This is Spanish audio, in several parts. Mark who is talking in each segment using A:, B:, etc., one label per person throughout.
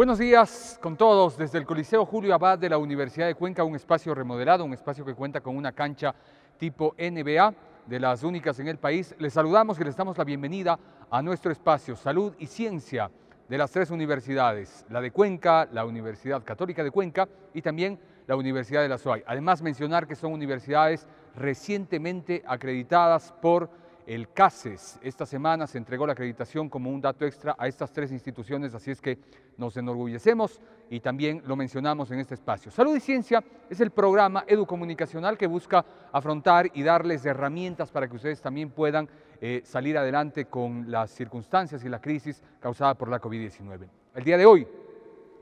A: Buenos días con todos desde el Coliseo Julio Abad de la Universidad de Cuenca, un espacio remodelado, un espacio que cuenta con una cancha tipo NBA, de las únicas en el país. Les saludamos y les damos la bienvenida a nuestro espacio Salud y Ciencia de las tres universidades, la de Cuenca, la Universidad Católica de Cuenca y también la Universidad de la SUAY. Además mencionar que son universidades recientemente acreditadas por el CACES. Esta semana se entregó la acreditación como un dato extra a estas tres instituciones, así es que nos enorgullecemos y también lo mencionamos en este espacio. Salud y Ciencia es el programa educomunicacional que busca afrontar y darles herramientas para que ustedes también puedan eh, salir adelante con las circunstancias y la crisis causada por la COVID-19. El día de hoy,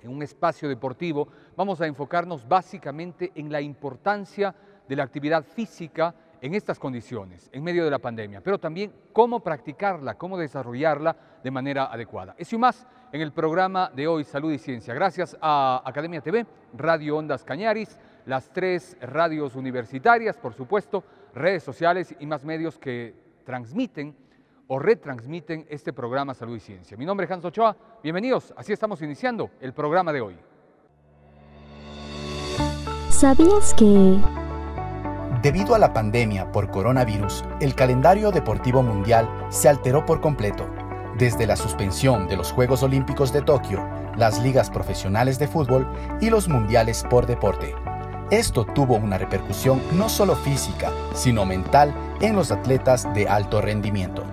A: en un espacio deportivo, vamos a enfocarnos básicamente en la importancia de la actividad física en estas condiciones, en medio de la pandemia, pero también cómo practicarla, cómo desarrollarla de manera adecuada. Eso y más en el programa de hoy, Salud y Ciencia. Gracias a Academia TV, Radio Ondas Cañaris, las tres radios universitarias, por supuesto, redes sociales y más medios que transmiten o retransmiten este programa Salud y Ciencia. Mi nombre es Hans Ochoa, bienvenidos, así estamos iniciando el programa de hoy.
B: ¿Sabías que...
C: Debido a la pandemia por coronavirus, el calendario deportivo mundial se alteró por completo. Desde la suspensión de los Juegos Olímpicos de Tokio, las ligas profesionales de fútbol y los mundiales por deporte. Esto tuvo una repercusión no solo física, sino mental en los atletas de alto rendimiento.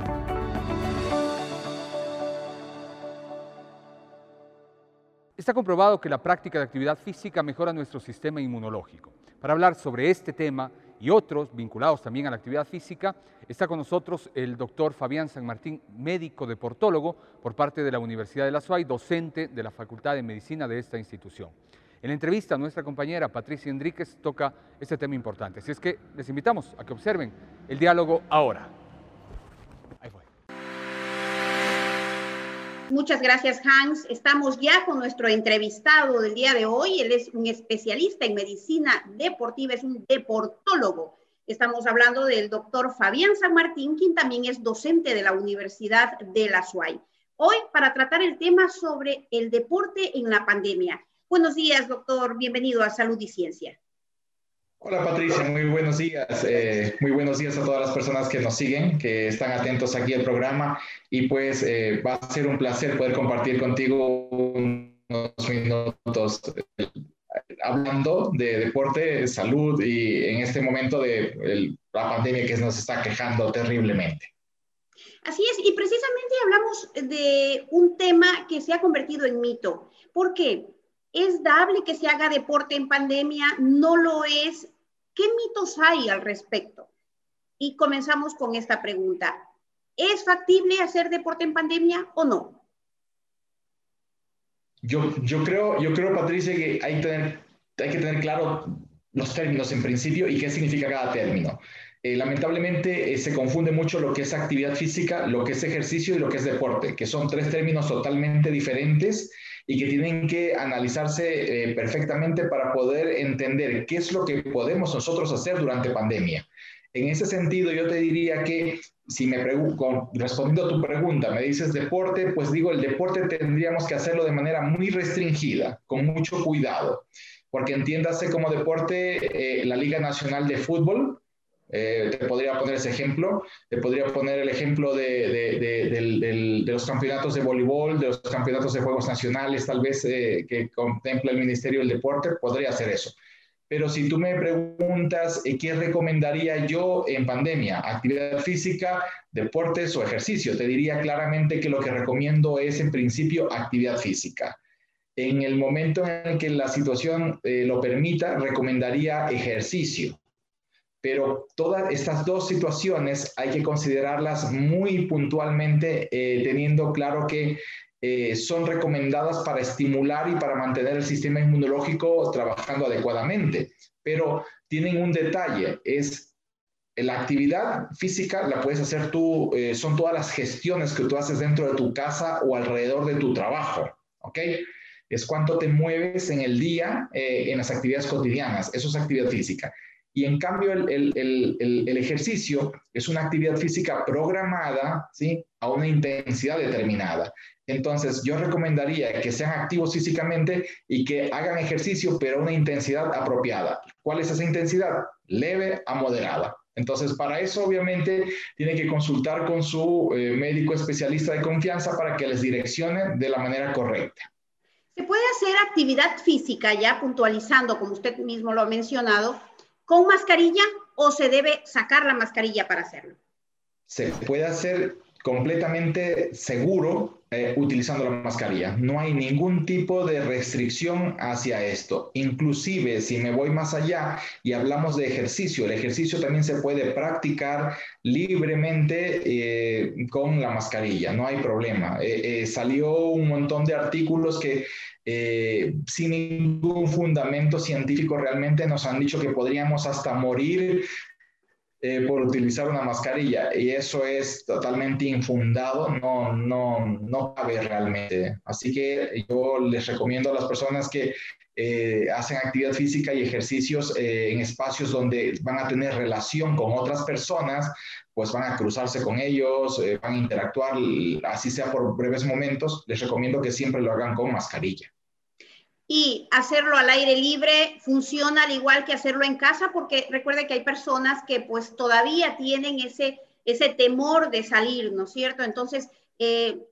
A: Está comprobado que la práctica de actividad física mejora nuestro sistema inmunológico. Para hablar sobre este tema y otros vinculados también a la actividad física, está con nosotros el doctor Fabián San Martín, médico deportólogo por parte de la Universidad de la SUAY, docente de la Facultad de Medicina de esta institución. En la entrevista, nuestra compañera Patricia Enríquez toca este tema importante. Así es que les invitamos a que observen el diálogo ahora.
D: Muchas gracias, Hans. Estamos ya con nuestro entrevistado del día de hoy. Él es un especialista en medicina deportiva, es un deportólogo. Estamos hablando del doctor Fabián San Martín, quien también es docente de la Universidad de la SUAY. Hoy para tratar el tema sobre el deporte en la pandemia. Buenos días, doctor. Bienvenido a Salud y Ciencia.
E: Hola Patricia, muy buenos días. Eh, muy buenos días a todas las personas que nos siguen, que están atentos aquí al programa y pues eh, va a ser un placer poder compartir contigo unos minutos eh, hablando de deporte, salud y en este momento de la pandemia que nos está quejando terriblemente.
D: Así es, y precisamente hablamos de un tema que se ha convertido en mito. ¿Por qué? ¿Es dable que se haga deporte en pandemia? ¿No lo es? ¿Qué mitos hay al respecto? Y comenzamos con esta pregunta. ¿Es factible hacer deporte en pandemia o no?
E: Yo, yo, creo, yo creo, Patricia, que hay, hay que tener claro los términos en principio y qué significa cada término. Eh, lamentablemente eh, se confunde mucho lo que es actividad física, lo que es ejercicio y lo que es deporte, que son tres términos totalmente diferentes y que tienen que analizarse eh, perfectamente para poder entender qué es lo que podemos nosotros hacer durante pandemia. En ese sentido, yo te diría que si me pregunto, respondiendo a tu pregunta, me dices deporte, pues digo, el deporte tendríamos que hacerlo de manera muy restringida, con mucho cuidado, porque entiéndase como deporte eh, la Liga Nacional de Fútbol, eh, te podría poner ese ejemplo, te podría poner el ejemplo de, de, los campeonatos de voleibol, de los campeonatos de Juegos Nacionales, tal vez eh, que contempla el Ministerio del Deporte, podría hacer eso. Pero si tú me preguntas eh, qué recomendaría yo en pandemia, actividad física, deportes o ejercicio, te diría claramente que lo que recomiendo es en principio actividad física. En el momento en el que la situación lo permita, recomendaría ejercicio pero todas estas dos situaciones hay que considerarlas muy puntualmente, eh, teniendo claro que eh, son recomendadas para estimular y para mantener el sistema inmunológico trabajando adecuadamente, pero tienen un detalle, es la actividad física la puedes hacer tú, eh, son todas las gestiones que tú haces dentro de tu casa o alrededor de tu trabajo, ¿ok? Es cuánto te mueves en el día eh, en las actividades cotidianas, eso es actividad física. Y en cambio el, el, el, el, ejercicio es una actividad física programada, ¿sí? A una intensidad determinada. Entonces, yo recomendaría que sean activos físicamente y que hagan ejercicio, pero a una intensidad apropiada. ¿Cuál es esa intensidad? Leve a moderada. Entonces, para eso, obviamente, tiene que consultar con su eh, médico especialista de confianza para que les direccione de la manera correcta.
D: ¿Se puede hacer actividad física, ya puntualizando, como usted mismo lo ha mencionado, con mascarilla o se debe sacar la mascarilla para hacerlo?
E: Se puede hacer completamente seguro eh, utilizando la mascarilla. No hay ningún tipo de restricción hacia esto. Inclusive, si me voy más allá y hablamos de ejercicio, el ejercicio también se puede practicar libremente eh, con la mascarilla, no hay problema. Eh, salió un montón de artículos que sin ningún fundamento científico realmente nos han dicho que podríamos hasta morir eh, por utilizar una mascarilla y eso es totalmente infundado, no, no, no cabe realmente. Así que yo les recomiendo a las personas que eh, hacen actividad física y ejercicios eh, en espacios donde van a tener relación con otras personas, pues van a cruzarse con ellos, van a interactuar, así sea por breves momentos, les recomiendo que siempre lo hagan con mascarilla
D: y hacerlo al aire libre funciona al igual que hacerlo en casa, porque recuerde que hay personas que pues todavía tienen ese, ese temor de salir, ¿no es cierto? Entonces, eh,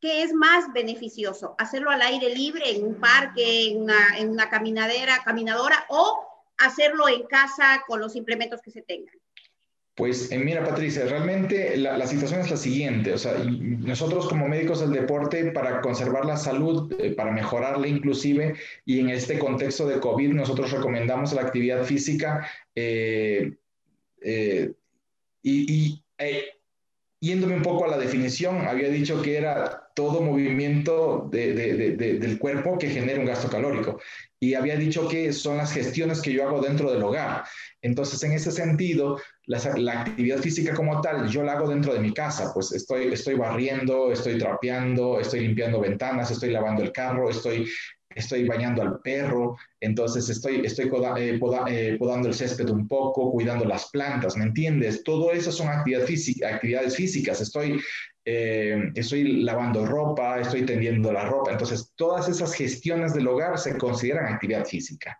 D: ¿qué es más beneficioso? ¿Hacerlo al aire libre en un parque, en una, en una caminadera, caminadora o hacerlo en casa con los implementos que se tengan?
E: Pues eh, mira, Patricia, realmente la, situación es la siguiente. O sea, nosotros como médicos del deporte, para conservar la salud, eh, para mejorarla inclusive, y en este contexto de COVID, nosotros recomendamos la actividad física eh, y, yéndome un poco a la definición, había dicho que era todo movimiento del cuerpo que genera un gasto calórico. Y había dicho que son las gestiones que yo hago dentro del hogar. Entonces, en ese sentido, la, actividad física como tal, yo la hago dentro de mi casa, pues estoy, estoy barriendo, estoy trapeando, estoy limpiando ventanas, estoy lavando el carro, estoy, estoy bañando al perro, entonces estoy, estoy eh, eh, podando el césped un poco, cuidando las plantas, ¿me entiendes? Todo eso son actividad física, actividades físicas, estoy, eh, estoy lavando ropa, estoy tendiendo la ropa, entonces todas esas gestiones del hogar se consideran actividad física.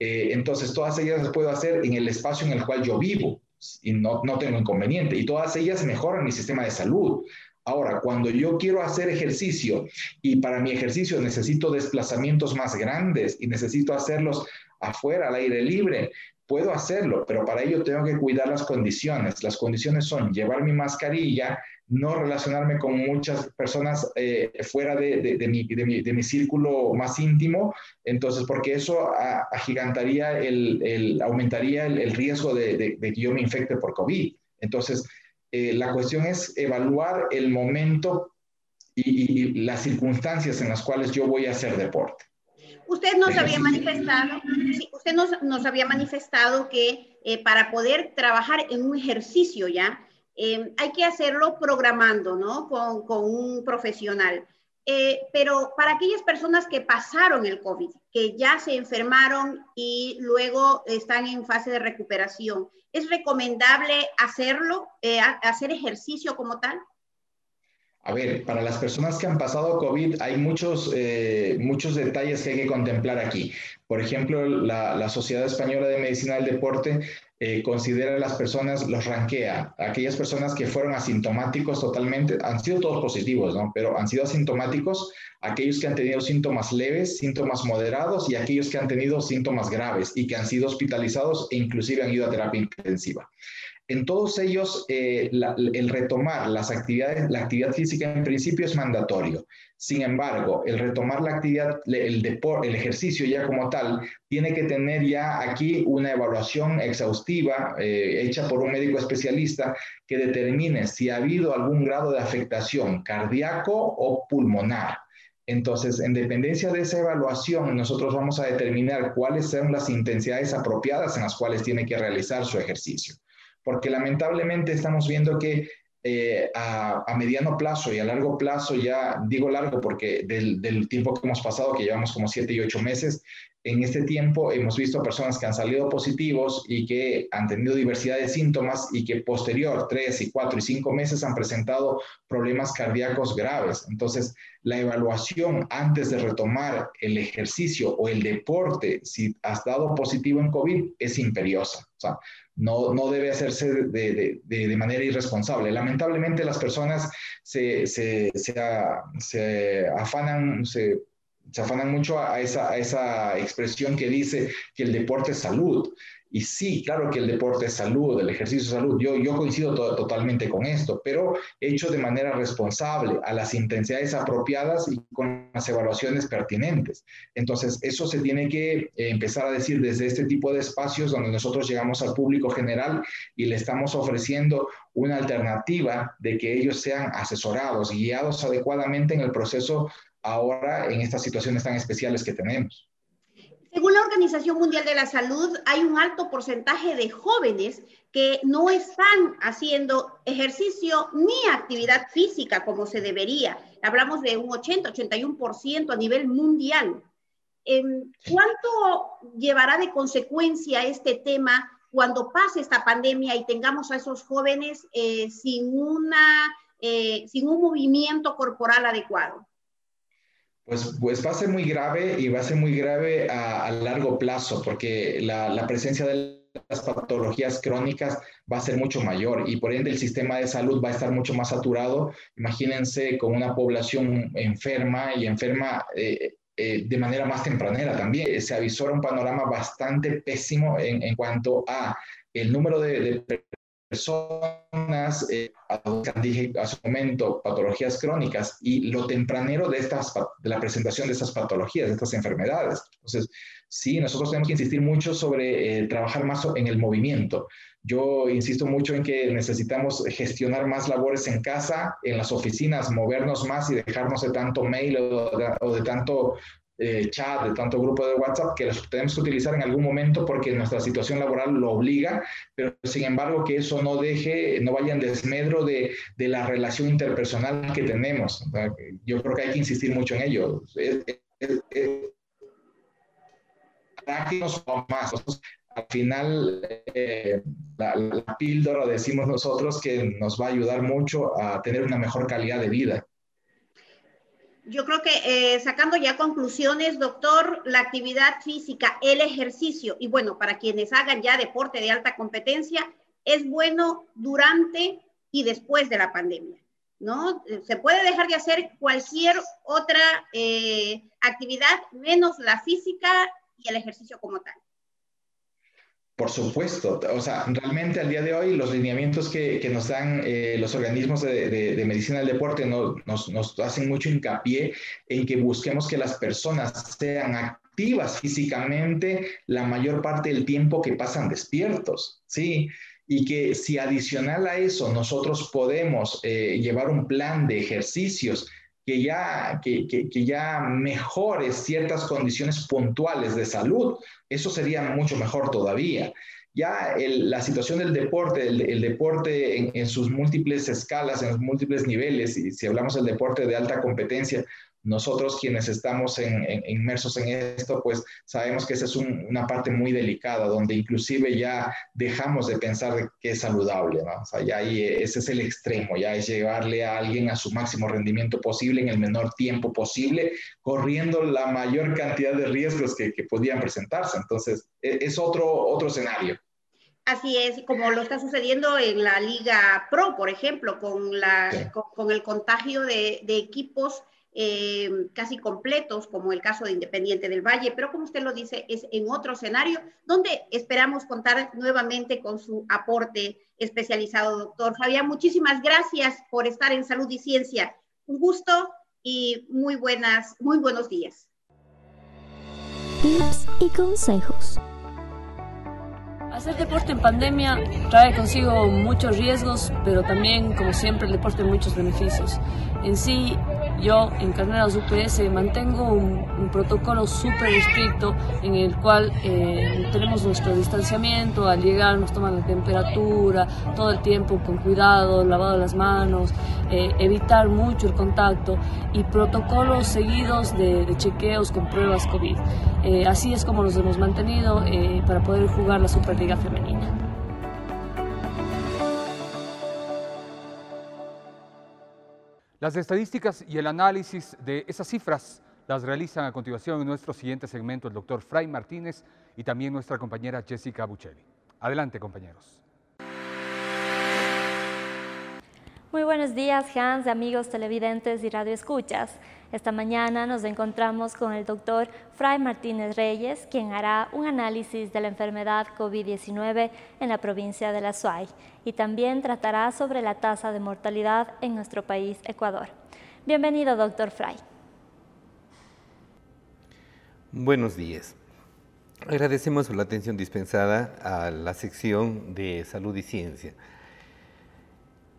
E: entonces, todas ellas las puedo hacer en el espacio en el cual yo vivo y no, no tengo inconveniente. Y todas ellas mejoran mi sistema de salud. Ahora, cuando yo quiero hacer ejercicio y para mi ejercicio necesito desplazamientos más grandes y necesito hacerlos afuera, al aire libre, puedo hacerlo, pero para ello tengo que cuidar las condiciones. Las condiciones son llevar mi mascarilla, no relacionarme con muchas personas eh, fuera de, de, mi, de, mi, círculo más íntimo, entonces, porque eso agigantaría, el, el, aumentaría el, riesgo de, que yo me infecte por COVID. Entonces, eh, la cuestión es evaluar el momento y, las circunstancias en las cuales yo voy a hacer deporte.
D: Usted nos había manifestado, usted nos, nos, había manifestado que eh, para poder trabajar en un ejercicio ya, Em, hay que hacerlo programando, ¿no? Con, un profesional. Eh, pero para aquellas personas que pasaron el COVID, que ya se enfermaron y luego están en fase de recuperación, ¿es recomendable hacerlo, eh, hacer ejercicio como tal?
E: A ver, para las personas que han pasado COVID hay muchos, eh, muchos detalles que hay que contemplar aquí. Por ejemplo, la, la Sociedad Española de Medicina del Deporte eh, considera a las personas, los ranquea. Aquellas personas que fueron asintomáticos totalmente, han sido todos positivos, ¿no? Pero han sido asintomáticos, aquellos que han tenido síntomas leves, síntomas moderados y aquellos que han tenido síntomas graves y que han sido hospitalizados e inclusive han ido a terapia intensiva. En todos ellos, eh, el retomar las actividades, la actividad física en principio es mandatorio. Sin embargo, el retomar la actividad, el, deporte, el ejercicio ya como tal, tiene que tener ya aquí una evaluación exhaustiva eh, hecha por un médico especialista que determine si ha habido algún grado de afectación cardíaco o pulmonar. Entonces, en dependencia de esa evaluación, nosotros vamos a determinar cuáles son las intensidades apropiadas en las cuales tiene que realizar su ejercicio porque lamentablemente estamos viendo que eh, a, mediano plazo y a largo plazo, ya digo largo porque del, tiempo que hemos pasado, que llevamos como siete y ocho meses, en este tiempo hemos visto personas que han salido positivos y que han tenido diversidad de síntomas y que posterior, tres y cuatro y cinco meses han presentado problemas cardíacos graves. Entonces, la evaluación antes de retomar el ejercicio o el deporte, si has dado positivo en COVID, es imperiosa. O sea, no, no debe hacerse de, de, de, manera irresponsable. Lamentablemente las personas se, se, se, se afanan, se se afanan mucho a esa, a esa expresión que dice que el deporte es salud. Y sí, claro que el deporte es salud, el ejercicio es salud. Yo, yo coincido totalmente con esto, pero hecho de manera responsable, a las intensidades apropiadas y con las evaluaciones pertinentes. Entonces, eso se tiene que eh, empezar a decir desde este tipo de espacios donde nosotros llegamos al público general y le estamos ofreciendo una alternativa de que ellos sean asesorados, guiados adecuadamente en el proceso ahora en estas situaciones tan especiales que tenemos.
D: Según la Organización Mundial de la Salud, hay un alto porcentaje de jóvenes que no están haciendo ejercicio ni actividad física como se debería. Hablamos de un 80, 81% a nivel mundial. Em, ¿Cuánto llevará de consecuencia este tema cuando pase esta pandemia y tengamos a esos jóvenes eh, sin, una, eh, sin un movimiento corporal adecuado?
E: Pues, pues va a ser muy grave y va a ser muy grave a, largo plazo porque la, la, presencia de las patologías crónicas va a ser mucho mayor y por ende el sistema de salud va a estar mucho más saturado. Imagínense con una población enferma y enferma eh, eh, de manera más tempranera también. Se avisora un panorama bastante pésimo en, en cuanto a el número de, de personas, eh, dije a su momento, patologías crónicas y lo tempranero de, estas, de la presentación de estas patologías, de estas enfermedades. Entonces, sí, nosotros tenemos que insistir mucho sobre eh, trabajar más en el movimiento. Yo insisto mucho en que necesitamos gestionar más labores en casa, en las oficinas, movernos más y dejarnos de tanto mail o de tanto eh, chat, de tanto grupo de WhatsApp, que los tenemos que utilizar en algún momento porque nuestra situación laboral lo obliga, pero sin embargo que eso no deje, no vaya en desmedro de, de la relación interpersonal que tenemos. Yo creo que hay que insistir mucho en ello. más. Al final, eh, la, la píldora, decimos nosotros, que nos va a ayudar mucho a tener una mejor calidad de vida.
D: Yo creo que eh, sacando ya conclusiones, doctor, la actividad física, el ejercicio, y bueno, para quienes hagan ya deporte de alta competencia, es bueno durante y después de la pandemia, ¿no? Se puede dejar de hacer cualquier otra eh, actividad menos la física y el ejercicio como tal.
E: Por supuesto, o sea, realmente al día de hoy los lineamientos que, que nos dan eh, los organismos de, de, medicina del deporte no, nos, nos, hacen mucho hincapié en que busquemos que las personas sean activas físicamente la mayor parte del tiempo que pasan despiertos, ¿sí? Y que si adicional a eso nosotros podemos eh, llevar un plan de ejercicios que ya, que, que, ya mejore ciertas condiciones puntuales de salud, eso sería mucho mejor todavía. Ya la situación del deporte, el, deporte en, sus múltiples escalas, en los múltiples niveles, y si hablamos del deporte de alta competencia, nosotros quienes estamos inmersos en esto, pues sabemos que esa es una parte muy delicada, donde inclusive ya dejamos de pensar que es saludable, ¿no? O sea, ya ahí ese es el extremo, ya es llevarle a alguien a su máximo rendimiento posible en el menor tiempo posible, corriendo la mayor cantidad de riesgos que, que podían presentarse. Entonces, e, es otro, otro escenario.
D: Así es, como lo está sucediendo en la Liga Pro, por ejemplo, con, la, con, el contagio de, de equipos eh, casi completos, como el caso de Independiente del Valle, pero como usted lo dice, es en otro escenario donde esperamos contar nuevamente con su aporte especializado, doctor Fabián. Muchísimas gracias por estar en Salud y Ciencia. Un gusto y muy buenas, muy buenos días.
B: Tips y consejos.
F: Hacer deporte en pandemia trae consigo muchos riesgos, pero también, como siempre, el deporte muchos beneficios. En sí, yo en Carneras UPS mantengo un, protocolo súper estricto en el cual eh, tenemos nuestro distanciamiento, al llegar nos toman la temperatura, todo el tiempo con cuidado, lavado las manos, eh, evitar mucho el contacto y protocolos seguidos de, chequeos con pruebas COVID. Eh, así es como los hemos mantenido para poder jugar la Superliga Femenina.
A: Las estadísticas y el análisis de esas cifras las realizan a continuación en nuestro siguiente segmento el doctor Fray Martínez y también nuestra compañera Jessica Buccelli. Adelante, compañeros.
B: Muy buenos días, Hans, amigos televidentes y radioescuchas. Esta mañana nos encontramos con el doctor Fray Martínez Reyes, quien hará un análisis de la enfermedad COVID-19 en la provincia de La Suay y también tratará sobre la tasa de mortalidad en nuestro país, Ecuador. Bienvenido, doctor Fray.
G: Buenos días. Agradecemos la atención dispensada a la sección de Salud y Ciencia.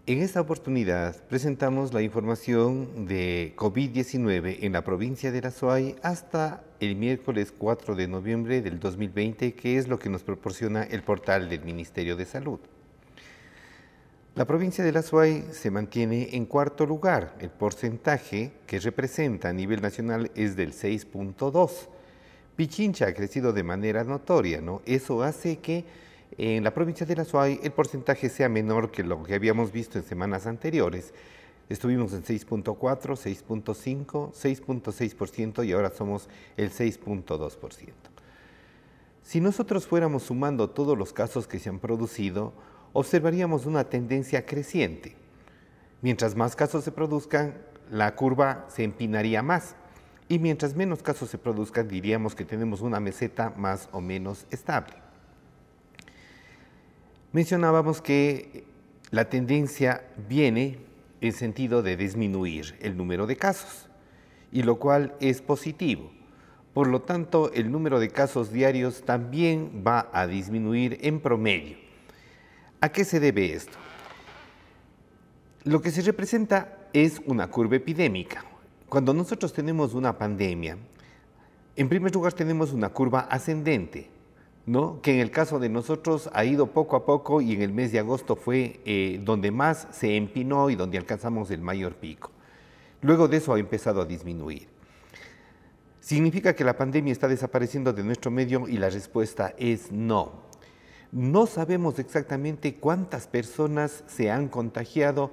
G: En esta oportunidad presentamos la información de COVID-19 en la provincia de La Suay hasta el miércoles 4 de noviembre del 2020, que es lo que nos proporciona el portal del Ministerio de Salud. La provincia de La Suay se mantiene en cuarto lugar. El porcentaje que representa a nivel nacional es del 6.2. Pichincha ha crecido de manera notoria, ¿no? Eso hace que en la provincia de La Suay el porcentaje sea menor que lo que habíamos visto en semanas anteriores. Estuvimos en 6.4, 6.5, 6.6% y ahora somos el 6.2%. Si nosotros fuéramos sumando todos los casos que se han producido, observaríamos una tendencia creciente. Mientras más casos se produzcan, la curva se empinaría más. Y mientras menos casos se produzcan, diríamos que tenemos una meseta más o menos estable. Mencionábamos que la tendencia viene en sentido de disminuir el número de casos, y lo cual es positivo. Por lo tanto, el número de casos diarios también va a disminuir en promedio. ¿A qué se debe esto? Lo que se representa es una curva epidémica. Cuando nosotros tenemos una pandemia, en primer lugar tenemos una curva ascendente, que en el caso de nosotros ha ido poco a poco y en el mes de agosto fue eh, donde más se empinó y donde alcanzamos el mayor pico. Luego de eso ha empezado a disminuir. ¿Significa que la pandemia está desapareciendo de nuestro medio? Y la respuesta es no. No sabemos exactamente cuántas personas se han contagiado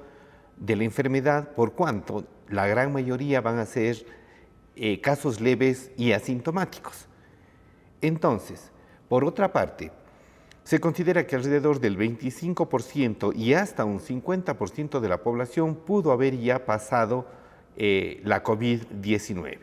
G: de la enfermedad, por cuanto la gran mayoría van a ser eh, casos leves y asintomáticos. Entonces, por otra parte, se considera que alrededor del 25% y hasta un 50% de la población pudo haber ya pasado eh, la COVID-19.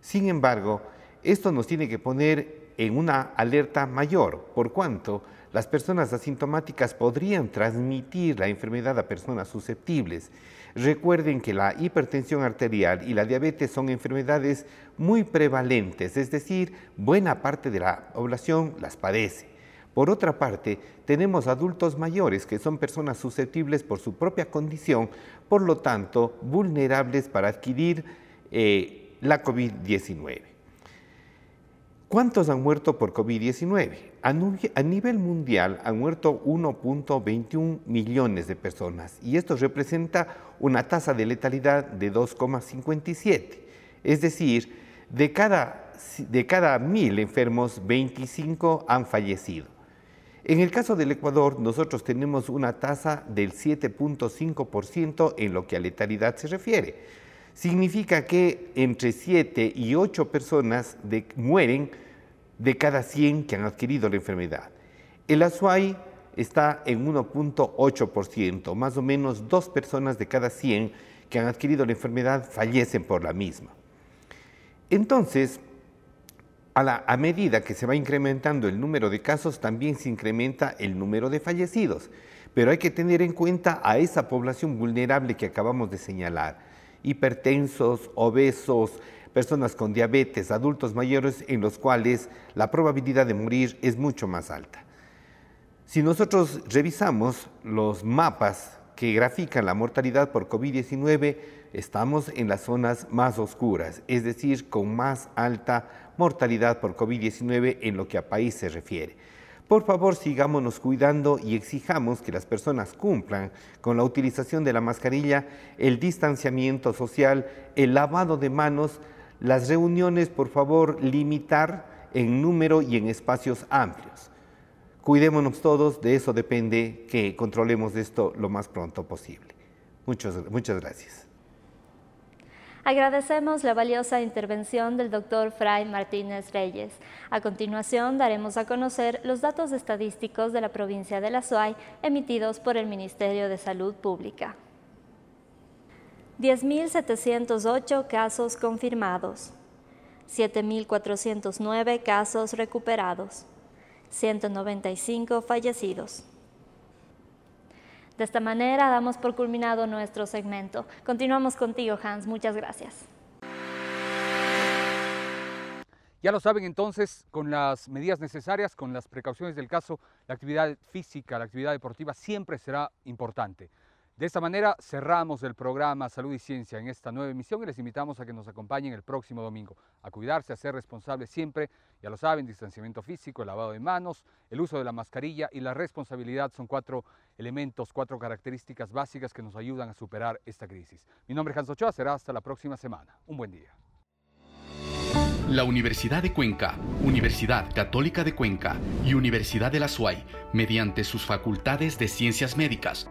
G: Sin embargo, esto nos tiene que poner en una alerta mayor, por cuanto las personas asintomáticas podrían transmitir la enfermedad a personas susceptibles. Recuerden que la hipertensión arterial y la diabetes son enfermedades muy prevalentes, es decir, buena parte de la población las padece. Por otra parte, tenemos adultos mayores que son personas susceptibles por su propia condición, por lo tanto, vulnerables para adquirir eh, la COVID-19. ¿Cuántos han muerto por COVID-19? A nivel mundial han muerto 1.21 millones de personas y esto representa una tasa de letalidad de 2,57. Es decir, de cada, de cada mil enfermos, 25 han fallecido. En el caso del Ecuador, nosotros tenemos una tasa del 7.5% en lo que a letalidad se refiere. Significa que entre 7 y 8 personas mueren de cada 100 que han adquirido la enfermedad. El Azuay está en 1.8%, más o menos dos personas de cada 100 que han adquirido la enfermedad fallecen por la misma. Entonces, a, medida que se va incrementando el número de casos, también se incrementa el número de fallecidos. Pero hay que tener en cuenta a esa población vulnerable que acabamos de señalar, hipertensos, obesos, personas con diabetes, adultos mayores, en los cuales la probabilidad de morir es mucho más alta. Si nosotros revisamos los mapas que grafican la mortalidad por COVID-19, estamos en las zonas más oscuras, es decir, con más alta mortalidad por COVID-19 en lo que a país se refiere. Por favor, sigámonos cuidando y exijamos que las personas cumplan con la utilización de la mascarilla, el distanciamiento social, el lavado de manos, las reuniones, por favor, limitar en número y en espacios amplios. Cuidémonos todos, de eso depende que controlemos esto lo más pronto posible. Muchas, muchas gracias.
B: Agradecemos la valiosa intervención del doctor Fray Martínez Reyes. A continuación daremos a conocer los datos estadísticos de la provincia de La Suay emitidos por el Ministerio de Salud Pública. 10.708 casos confirmados, 7.409 casos recuperados, 195 fallecidos. De esta manera damos por culminado nuestro segmento. Continuamos contigo, Hans. Muchas gracias.
A: Ya lo saben entonces, con las medidas necesarias, con las precauciones del caso, la actividad física, la actividad deportiva siempre será importante. De esta manera cerramos el programa Salud y Ciencia en esta nueva emisión y les invitamos a que nos acompañen el próximo domingo. A cuidarse, a ser responsables siempre, ya lo saben, distanciamiento físico, el lavado de manos, el uso de la mascarilla y la responsabilidad son cuatro elementos, cuatro características básicas que nos ayudan a superar esta crisis. Mi nombre es Hans Ochoa, será hasta la próxima semana. Un buen día.
H: La Universidad de Cuenca, Universidad Católica de Cuenca y Universidad de la SUAY, mediante sus facultades de ciencias médicas,